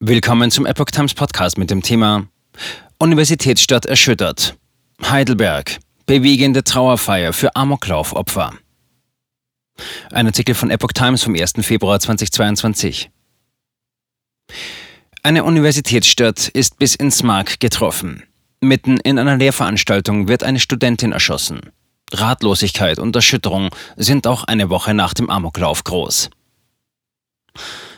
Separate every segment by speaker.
Speaker 1: Willkommen zum Epoch Times Podcast mit dem Thema Universitätsstadt erschüttert. Heidelberg. Bewegende Trauerfeier für Amoklaufopfer. Ein Artikel von Epoch Times vom 1. Februar 2022. Eine Universitätsstadt ist bis ins Mark getroffen. Mitten in einer Lehrveranstaltung wird eine Studentin erschossen. Ratlosigkeit und Erschütterung sind auch eine Woche nach dem Amoklauf groß.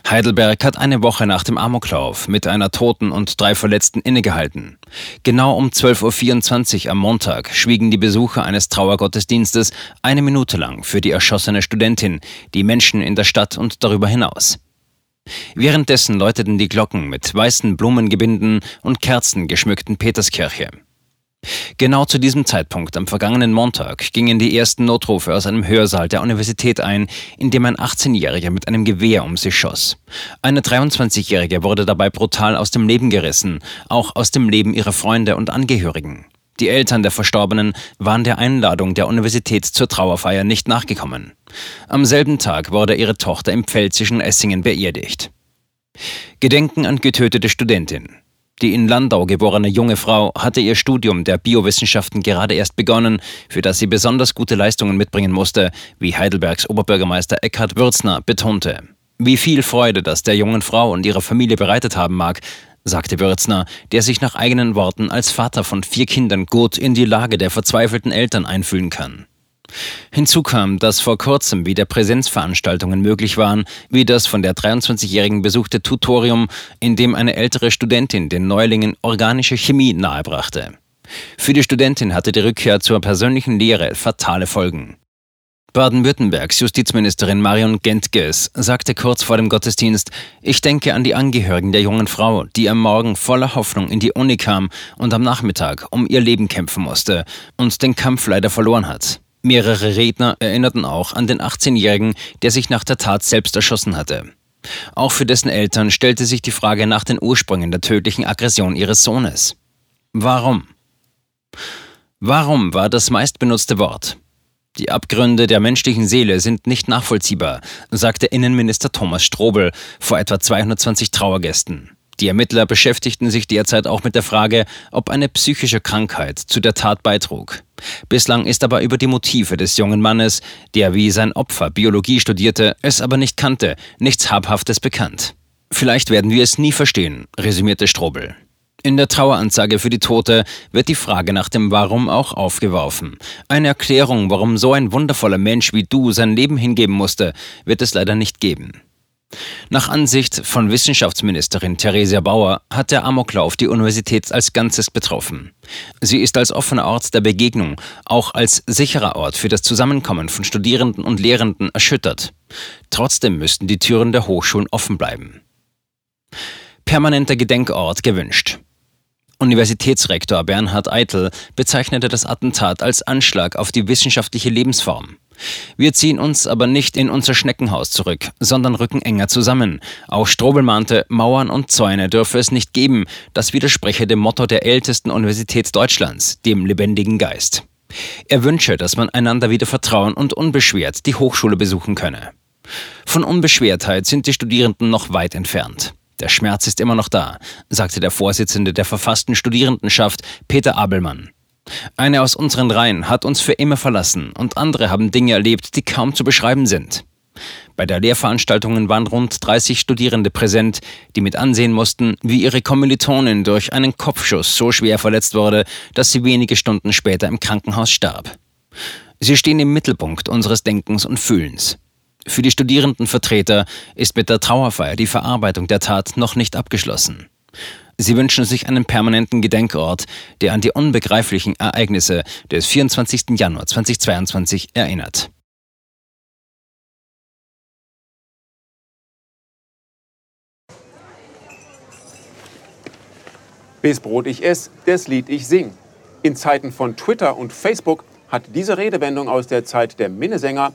Speaker 1: Heidelberg hat eine Woche nach dem Amoklauf mit einer Toten und drei Verletzten innegehalten. Genau um 12.24 Uhr am Montag schwiegen die Besucher eines Trauergottesdienstes eine Minute lang für die erschossene Studentin, die Menschen in der Stadt und darüber hinaus. Währenddessen läuteten die Glocken mit weißen Blumengebinden und Kerzen geschmückten Peterskirche. Genau zu diesem Zeitpunkt am vergangenen Montag gingen die ersten Notrufe aus einem Hörsaal der Universität ein, in dem ein 18-Jähriger mit einem Gewehr um sich schoss. Eine 23-Jährige wurde dabei brutal aus dem Leben gerissen, auch aus dem Leben ihrer Freunde und Angehörigen. Die Eltern der Verstorbenen waren der Einladung der Universität zur Trauerfeier nicht nachgekommen. Am selben Tag wurde ihre Tochter im pfälzischen Essingen beerdigt. Gedenken an getötete Studentin. Die in Landau geborene junge Frau hatte ihr Studium der Biowissenschaften gerade erst begonnen, für das sie besonders gute Leistungen mitbringen musste, wie Heidelbergs Oberbürgermeister Eckhard Würzner betonte. Wie viel Freude das der jungen Frau und ihrer Familie bereitet haben mag, sagte Würzner, der sich nach eigenen Worten als Vater von vier Kindern gut in die Lage der verzweifelten Eltern einfühlen kann. Hinzu kam, dass vor kurzem wieder Präsenzveranstaltungen möglich waren, wie das von der 23-Jährigen besuchte Tutorium, in dem eine ältere Studentin den Neulingen organische Chemie nahebrachte. Für die Studentin hatte die Rückkehr zur persönlichen Lehre fatale Folgen. Baden-Württembergs Justizministerin Marion Gentges sagte kurz vor dem Gottesdienst, ich denke an die Angehörigen der jungen Frau, die am Morgen voller Hoffnung in die Uni kam und am Nachmittag um ihr Leben kämpfen musste und den Kampf leider verloren hat. Mehrere Redner erinnerten auch an den 18-Jährigen, der sich nach der Tat selbst erschossen hatte. Auch für dessen Eltern stellte sich die Frage nach den Ursprüngen der tödlichen Aggression ihres Sohnes. Warum? Warum war das meistbenutzte Wort? Die Abgründe der menschlichen Seele sind nicht nachvollziehbar, sagte Innenminister Thomas Strobel vor etwa 220 Trauergästen. Die Ermittler beschäftigten sich derzeit auch mit der Frage, ob eine psychische Krankheit zu der Tat beitrug. Bislang ist aber über die Motive des jungen Mannes, der wie sein Opfer Biologie studierte, es aber nicht kannte, nichts Habhaftes bekannt. Vielleicht werden wir es nie verstehen, resümierte Strobel. In der Traueransage für die Tote wird die Frage nach dem Warum auch aufgeworfen. Eine Erklärung, warum so ein wundervoller Mensch wie du sein Leben hingeben musste, wird es leider nicht geben. Nach Ansicht von Wissenschaftsministerin Theresia Bauer hat der Amoklauf die Universität als Ganzes betroffen. Sie ist als offener Ort der Begegnung, auch als sicherer Ort für das Zusammenkommen von Studierenden und Lehrenden erschüttert. Trotzdem müssten die Türen der Hochschulen offen bleiben. Permanenter Gedenkort gewünscht. Universitätsrektor Bernhard Eitel bezeichnete das Attentat als Anschlag auf die wissenschaftliche Lebensform. Wir ziehen uns aber nicht in unser Schneckenhaus zurück, sondern rücken enger zusammen. Auch Strobel mahnte, Mauern und Zäune dürfe es nicht geben. Das widerspreche dem Motto der ältesten Universität Deutschlands, dem lebendigen Geist. Er wünsche, dass man einander wieder vertrauen und unbeschwert die Hochschule besuchen könne. Von Unbeschwertheit sind die Studierenden noch weit entfernt. Der Schmerz ist immer noch da, sagte der Vorsitzende der verfassten Studierendenschaft, Peter Abelmann. Eine aus unseren Reihen hat uns für immer verlassen und andere haben Dinge erlebt, die kaum zu beschreiben sind. Bei der Lehrveranstaltungen waren rund 30 Studierende präsent, die mit ansehen mussten, wie ihre Kommilitonin durch einen Kopfschuss so schwer verletzt wurde, dass sie wenige Stunden später im Krankenhaus starb. Sie stehen im Mittelpunkt unseres Denkens und Fühlens. Für die Studierendenvertreter ist mit der Trauerfeier die Verarbeitung der Tat noch nicht abgeschlossen. Sie wünschen sich einen permanenten Gedenkort, der an die unbegreiflichen Ereignisse des 24. Januar 2022 erinnert.
Speaker 2: Bis Brot ich ess, das Lied ich sing. In Zeiten von Twitter und Facebook hat diese Redewendung aus der Zeit der Minnesänger